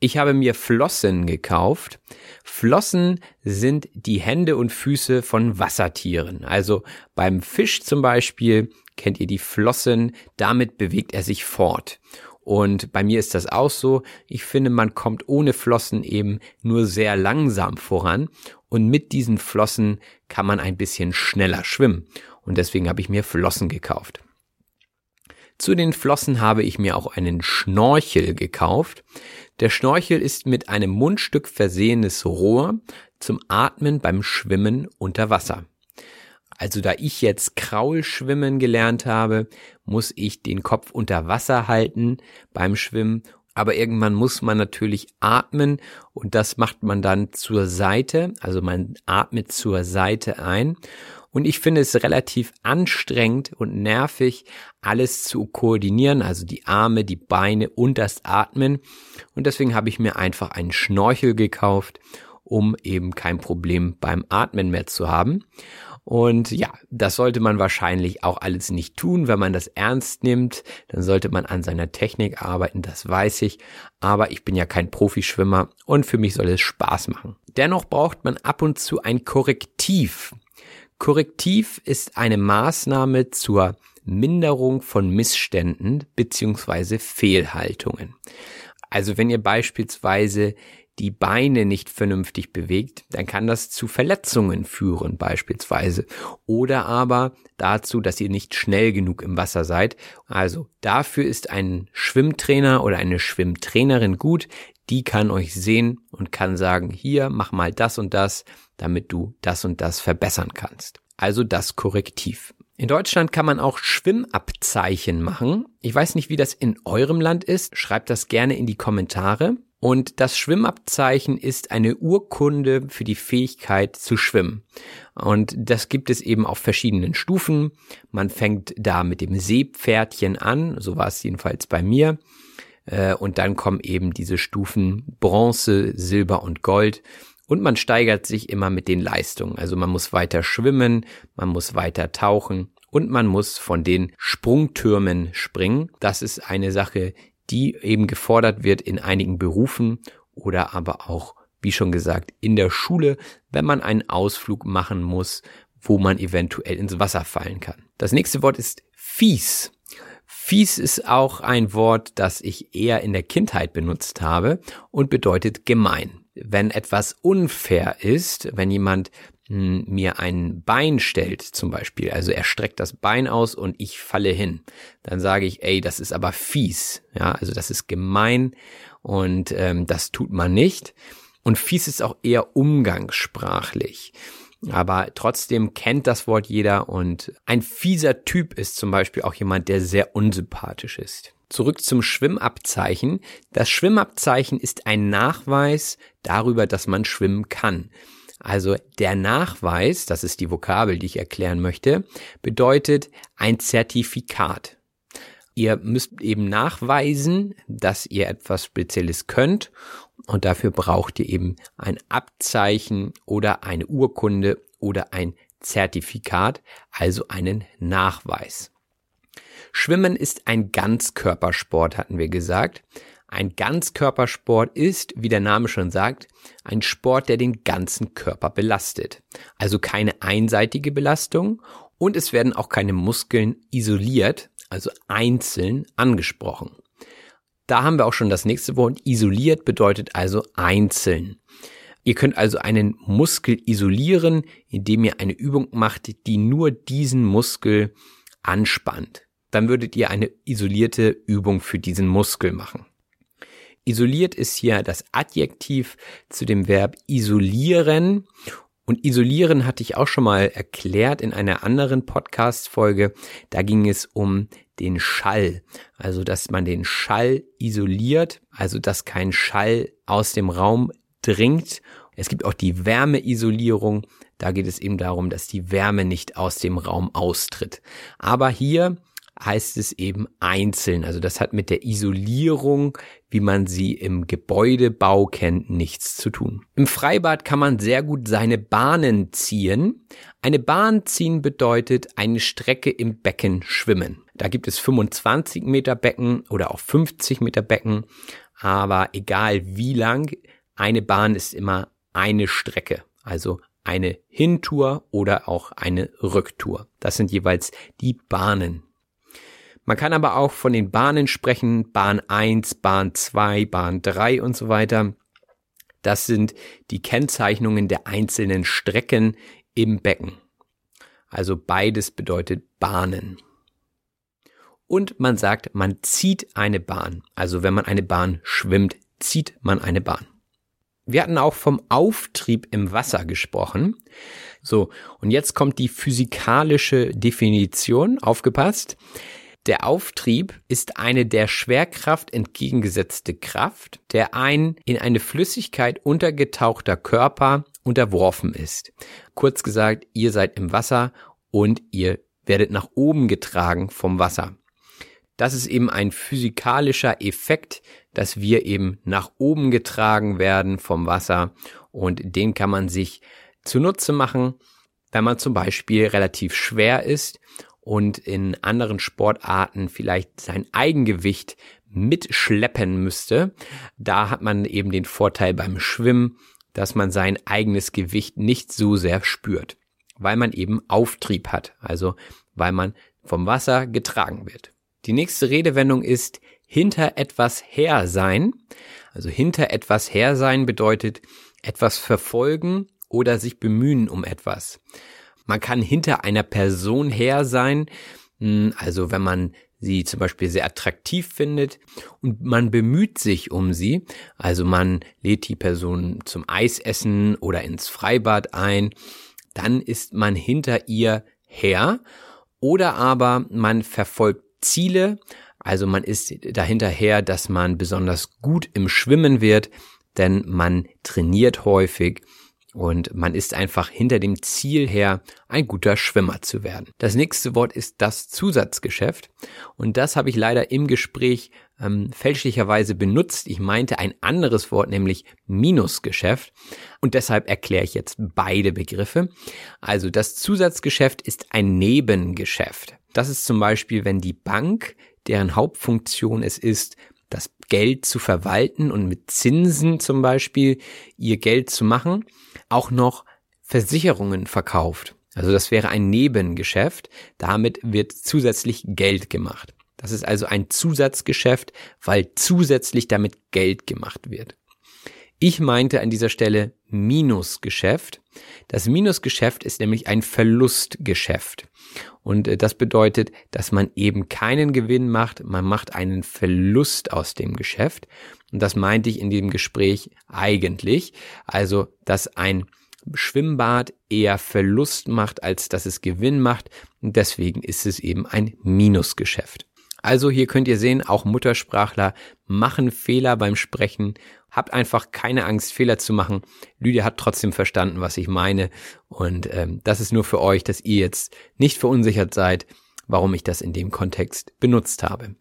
Ich habe mir Flossen gekauft. Flossen sind die Hände und Füße von Wassertieren. Also beim Fisch zum Beispiel kennt ihr die Flossen, damit bewegt er sich fort. Und bei mir ist das auch so. Ich finde, man kommt ohne Flossen eben nur sehr langsam voran. Und mit diesen Flossen kann man ein bisschen schneller schwimmen. Und deswegen habe ich mir Flossen gekauft. Zu den Flossen habe ich mir auch einen Schnorchel gekauft. Der Schnorchel ist mit einem Mundstück versehenes Rohr zum Atmen beim Schwimmen unter Wasser. Also da ich jetzt Kraulschwimmen gelernt habe, muss ich den Kopf unter Wasser halten beim Schwimmen. Aber irgendwann muss man natürlich atmen und das macht man dann zur Seite. Also man atmet zur Seite ein. Und ich finde es relativ anstrengend und nervig, alles zu koordinieren, also die Arme, die Beine und das Atmen. Und deswegen habe ich mir einfach einen Schnorchel gekauft, um eben kein Problem beim Atmen mehr zu haben. Und ja, das sollte man wahrscheinlich auch alles nicht tun, wenn man das ernst nimmt. Dann sollte man an seiner Technik arbeiten, das weiß ich. Aber ich bin ja kein Profischwimmer und für mich soll es Spaß machen. Dennoch braucht man ab und zu ein Korrektiv. Korrektiv ist eine Maßnahme zur Minderung von Missständen beziehungsweise Fehlhaltungen. Also wenn ihr beispielsweise die Beine nicht vernünftig bewegt, dann kann das zu Verletzungen führen beispielsweise oder aber dazu, dass ihr nicht schnell genug im Wasser seid. Also dafür ist ein Schwimmtrainer oder eine Schwimmtrainerin gut, die kann euch sehen und kann sagen, hier mach mal das und das, damit du das und das verbessern kannst. Also das Korrektiv. In Deutschland kann man auch Schwimmabzeichen machen. Ich weiß nicht, wie das in eurem Land ist. Schreibt das gerne in die Kommentare. Und das Schwimmabzeichen ist eine Urkunde für die Fähigkeit zu schwimmen. Und das gibt es eben auf verschiedenen Stufen. Man fängt da mit dem Seepferdchen an, so war es jedenfalls bei mir. Äh, und dann kommen eben diese Stufen Bronze, Silber und Gold. Und man steigert sich immer mit den Leistungen. Also man muss weiter schwimmen, man muss weiter tauchen und man muss von den Sprungtürmen springen. Das ist eine Sache, die eben gefordert wird in einigen Berufen oder aber auch, wie schon gesagt, in der Schule, wenn man einen Ausflug machen muss, wo man eventuell ins Wasser fallen kann. Das nächste Wort ist fies. Fies ist auch ein Wort, das ich eher in der Kindheit benutzt habe und bedeutet gemein wenn etwas unfair ist, wenn jemand hm, mir ein Bein stellt zum Beispiel, also er streckt das Bein aus und ich falle hin, dann sage ich, ey, das ist aber fies, ja, also das ist gemein und ähm, das tut man nicht. Und fies ist auch eher umgangssprachlich. Aber trotzdem kennt das Wort jeder und ein fieser Typ ist zum Beispiel auch jemand, der sehr unsympathisch ist. Zurück zum Schwimmabzeichen. Das Schwimmabzeichen ist ein Nachweis darüber, dass man schwimmen kann. Also der Nachweis, das ist die Vokabel, die ich erklären möchte, bedeutet ein Zertifikat. Ihr müsst eben nachweisen, dass ihr etwas Spezielles könnt und dafür braucht ihr eben ein Abzeichen oder eine Urkunde oder ein Zertifikat, also einen Nachweis. Schwimmen ist ein Ganzkörpersport, hatten wir gesagt. Ein Ganzkörpersport ist, wie der Name schon sagt, ein Sport, der den ganzen Körper belastet. Also keine einseitige Belastung und es werden auch keine Muskeln isoliert, also einzeln angesprochen. Da haben wir auch schon das nächste Wort. Isoliert bedeutet also einzeln. Ihr könnt also einen Muskel isolieren, indem ihr eine Übung macht, die nur diesen Muskel anspannt dann würdet ihr eine isolierte Übung für diesen Muskel machen. Isoliert ist hier das Adjektiv zu dem Verb isolieren. Und isolieren hatte ich auch schon mal erklärt in einer anderen Podcast-Folge. Da ging es um den Schall. Also, dass man den Schall isoliert, also dass kein Schall aus dem Raum dringt. Es gibt auch die Wärmeisolierung. Da geht es eben darum, dass die Wärme nicht aus dem Raum austritt. Aber hier heißt es eben einzeln. Also das hat mit der Isolierung, wie man sie im Gebäudebau kennt, nichts zu tun. Im Freibad kann man sehr gut seine Bahnen ziehen. Eine Bahn ziehen bedeutet eine Strecke im Becken schwimmen. Da gibt es 25 Meter Becken oder auch 50 Meter Becken. Aber egal wie lang, eine Bahn ist immer eine Strecke, also eine Hintour oder auch eine Rücktour. Das sind jeweils die Bahnen. Man kann aber auch von den Bahnen sprechen, Bahn 1, Bahn 2, Bahn 3 und so weiter. Das sind die Kennzeichnungen der einzelnen Strecken im Becken. Also beides bedeutet Bahnen. Und man sagt, man zieht eine Bahn. Also wenn man eine Bahn schwimmt, zieht man eine Bahn. Wir hatten auch vom Auftrieb im Wasser gesprochen. So, und jetzt kommt die physikalische Definition. Aufgepasst. Der Auftrieb ist eine der Schwerkraft entgegengesetzte Kraft, der ein in eine Flüssigkeit untergetauchter Körper unterworfen ist. Kurz gesagt, ihr seid im Wasser und ihr werdet nach oben getragen vom Wasser. Das ist eben ein physikalischer Effekt, dass wir eben nach oben getragen werden vom Wasser und den kann man sich zunutze machen, wenn man zum Beispiel relativ schwer ist und in anderen Sportarten vielleicht sein Eigengewicht mitschleppen müsste. Da hat man eben den Vorteil beim Schwimmen, dass man sein eigenes Gewicht nicht so sehr spürt, weil man eben Auftrieb hat, also weil man vom Wasser getragen wird. Die nächste Redewendung ist hinter etwas her sein. Also hinter etwas her sein bedeutet etwas verfolgen oder sich bemühen um etwas. Man kann hinter einer Person her sein, hm, also wenn man sie zum Beispiel sehr attraktiv findet und man bemüht sich um sie, also man lädt die Person zum Eisessen oder ins Freibad ein, dann ist man hinter ihr her. Oder aber man verfolgt Ziele, also man ist dahinterher, dass man besonders gut im Schwimmen wird, denn man trainiert häufig und man ist einfach hinter dem Ziel her, ein guter Schwimmer zu werden. Das nächste Wort ist das Zusatzgeschäft. Und das habe ich leider im Gespräch ähm, fälschlicherweise benutzt. Ich meinte ein anderes Wort, nämlich Minusgeschäft. Und deshalb erkläre ich jetzt beide Begriffe. Also das Zusatzgeschäft ist ein Nebengeschäft. Das ist zum Beispiel, wenn die Bank, deren Hauptfunktion es ist, das Geld zu verwalten und mit Zinsen zum Beispiel ihr Geld zu machen, auch noch Versicherungen verkauft. Also das wäre ein Nebengeschäft. Damit wird zusätzlich Geld gemacht. Das ist also ein Zusatzgeschäft, weil zusätzlich damit Geld gemacht wird. Ich meinte an dieser Stelle Minusgeschäft. Das Minusgeschäft ist nämlich ein Verlustgeschäft. Und äh, das bedeutet, dass man eben keinen Gewinn macht, man macht einen Verlust aus dem Geschäft. Und das meinte ich in dem Gespräch eigentlich. Also, dass ein Schwimmbad eher Verlust macht, als dass es Gewinn macht. Und deswegen ist es eben ein Minusgeschäft. Also hier könnt ihr sehen, auch Muttersprachler machen Fehler beim Sprechen. Habt einfach keine Angst, Fehler zu machen. Lydia hat trotzdem verstanden, was ich meine. Und ähm, das ist nur für euch, dass ihr jetzt nicht verunsichert seid, warum ich das in dem Kontext benutzt habe.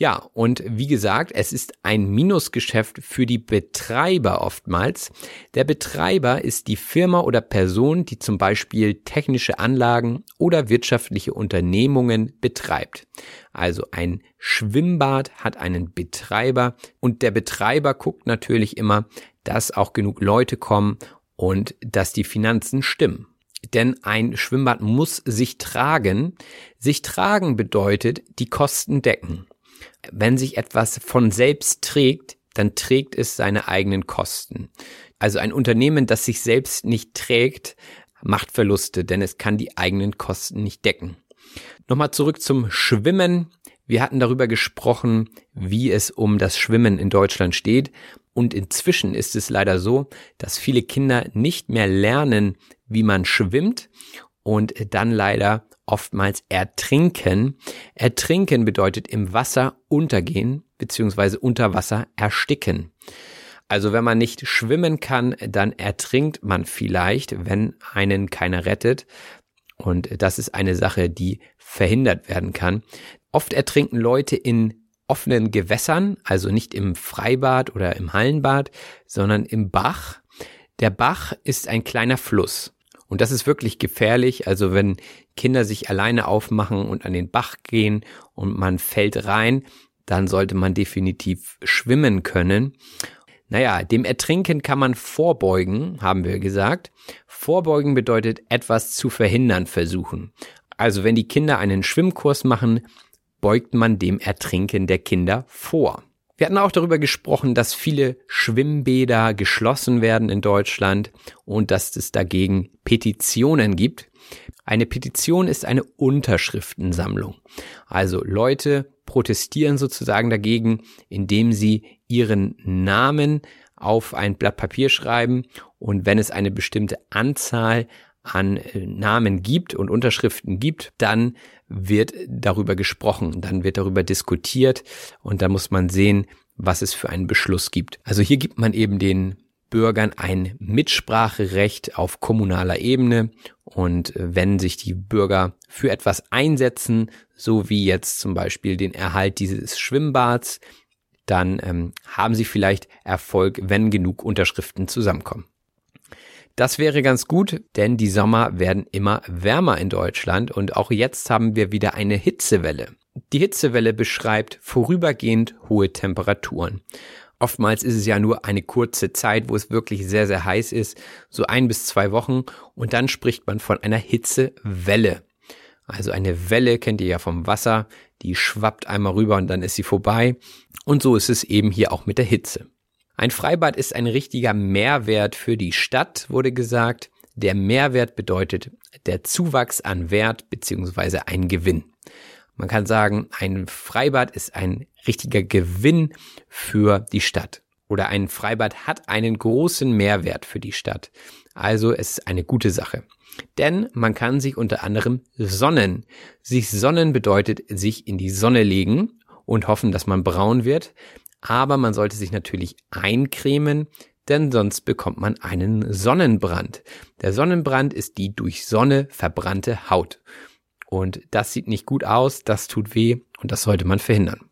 Ja, und wie gesagt, es ist ein Minusgeschäft für die Betreiber oftmals. Der Betreiber ist die Firma oder Person, die zum Beispiel technische Anlagen oder wirtschaftliche Unternehmungen betreibt. Also ein Schwimmbad hat einen Betreiber und der Betreiber guckt natürlich immer, dass auch genug Leute kommen und dass die Finanzen stimmen. Denn ein Schwimmbad muss sich tragen. Sich tragen bedeutet die Kosten decken wenn sich etwas von selbst trägt, dann trägt es seine eigenen Kosten. Also ein Unternehmen, das sich selbst nicht trägt, macht Verluste, denn es kann die eigenen Kosten nicht decken. Nochmal zurück zum Schwimmen. Wir hatten darüber gesprochen, wie es um das Schwimmen in Deutschland steht. Und inzwischen ist es leider so, dass viele Kinder nicht mehr lernen, wie man schwimmt und dann leider oftmals ertrinken. Ertrinken bedeutet im Wasser untergehen bzw. unter Wasser ersticken. Also wenn man nicht schwimmen kann, dann ertrinkt man vielleicht, wenn einen keiner rettet. Und das ist eine Sache, die verhindert werden kann. Oft ertrinken Leute in offenen Gewässern, also nicht im Freibad oder im Hallenbad, sondern im Bach. Der Bach ist ein kleiner Fluss. Und das ist wirklich gefährlich. Also wenn Kinder sich alleine aufmachen und an den Bach gehen und man fällt rein, dann sollte man definitiv schwimmen können. Naja, dem Ertrinken kann man vorbeugen, haben wir gesagt. Vorbeugen bedeutet etwas zu verhindern versuchen. Also wenn die Kinder einen Schwimmkurs machen, beugt man dem Ertrinken der Kinder vor. Wir hatten auch darüber gesprochen, dass viele Schwimmbäder geschlossen werden in Deutschland und dass es dagegen Petitionen gibt. Eine Petition ist eine Unterschriftensammlung. Also Leute protestieren sozusagen dagegen, indem sie ihren Namen auf ein Blatt Papier schreiben und wenn es eine bestimmte Anzahl an äh, Namen gibt und Unterschriften gibt, dann wird darüber gesprochen, dann wird darüber diskutiert und dann muss man sehen, was es für einen Beschluss gibt. Also hier gibt man eben den Bürgern ein Mitspracherecht auf kommunaler Ebene und äh, wenn sich die Bürger für etwas einsetzen, so wie jetzt zum Beispiel den Erhalt dieses Schwimmbads, dann ähm, haben sie vielleicht Erfolg, wenn genug Unterschriften zusammenkommen. Das wäre ganz gut, denn die Sommer werden immer wärmer in Deutschland und auch jetzt haben wir wieder eine Hitzewelle. Die Hitzewelle beschreibt vorübergehend hohe Temperaturen. Oftmals ist es ja nur eine kurze Zeit, wo es wirklich sehr, sehr heiß ist, so ein bis zwei Wochen und dann spricht man von einer Hitzewelle. Also eine Welle kennt ihr ja vom Wasser, die schwappt einmal rüber und dann ist sie vorbei. Und so ist es eben hier auch mit der Hitze. Ein Freibad ist ein richtiger Mehrwert für die Stadt, wurde gesagt. Der Mehrwert bedeutet der Zuwachs an Wert beziehungsweise ein Gewinn. Man kann sagen, ein Freibad ist ein richtiger Gewinn für die Stadt. Oder ein Freibad hat einen großen Mehrwert für die Stadt. Also es ist eine gute Sache. Denn man kann sich unter anderem sonnen. Sich sonnen bedeutet sich in die Sonne legen und hoffen, dass man braun wird aber man sollte sich natürlich eincremen, denn sonst bekommt man einen Sonnenbrand. Der Sonnenbrand ist die durch Sonne verbrannte Haut. Und das sieht nicht gut aus, das tut weh und das sollte man verhindern.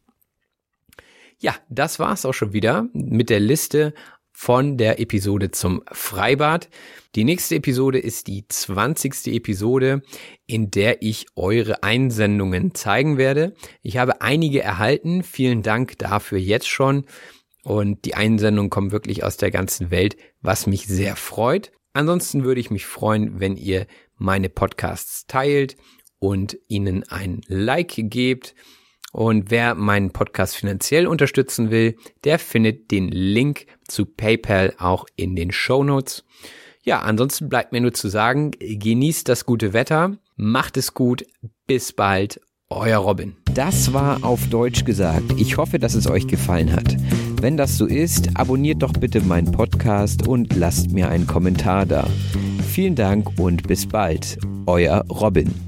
Ja, das war's auch schon wieder mit der Liste von der Episode zum Freibad. Die nächste Episode ist die 20. Episode, in der ich eure Einsendungen zeigen werde. Ich habe einige erhalten. Vielen Dank dafür jetzt schon. Und die Einsendungen kommen wirklich aus der ganzen Welt, was mich sehr freut. Ansonsten würde ich mich freuen, wenn ihr meine Podcasts teilt und ihnen ein Like gebt. Und wer meinen Podcast finanziell unterstützen will, der findet den Link zu PayPal auch in den Show Notes. Ja, ansonsten bleibt mir nur zu sagen, genießt das gute Wetter, macht es gut, bis bald, euer Robin. Das war auf Deutsch gesagt. Ich hoffe, dass es euch gefallen hat. Wenn das so ist, abonniert doch bitte meinen Podcast und lasst mir einen Kommentar da. Vielen Dank und bis bald, euer Robin.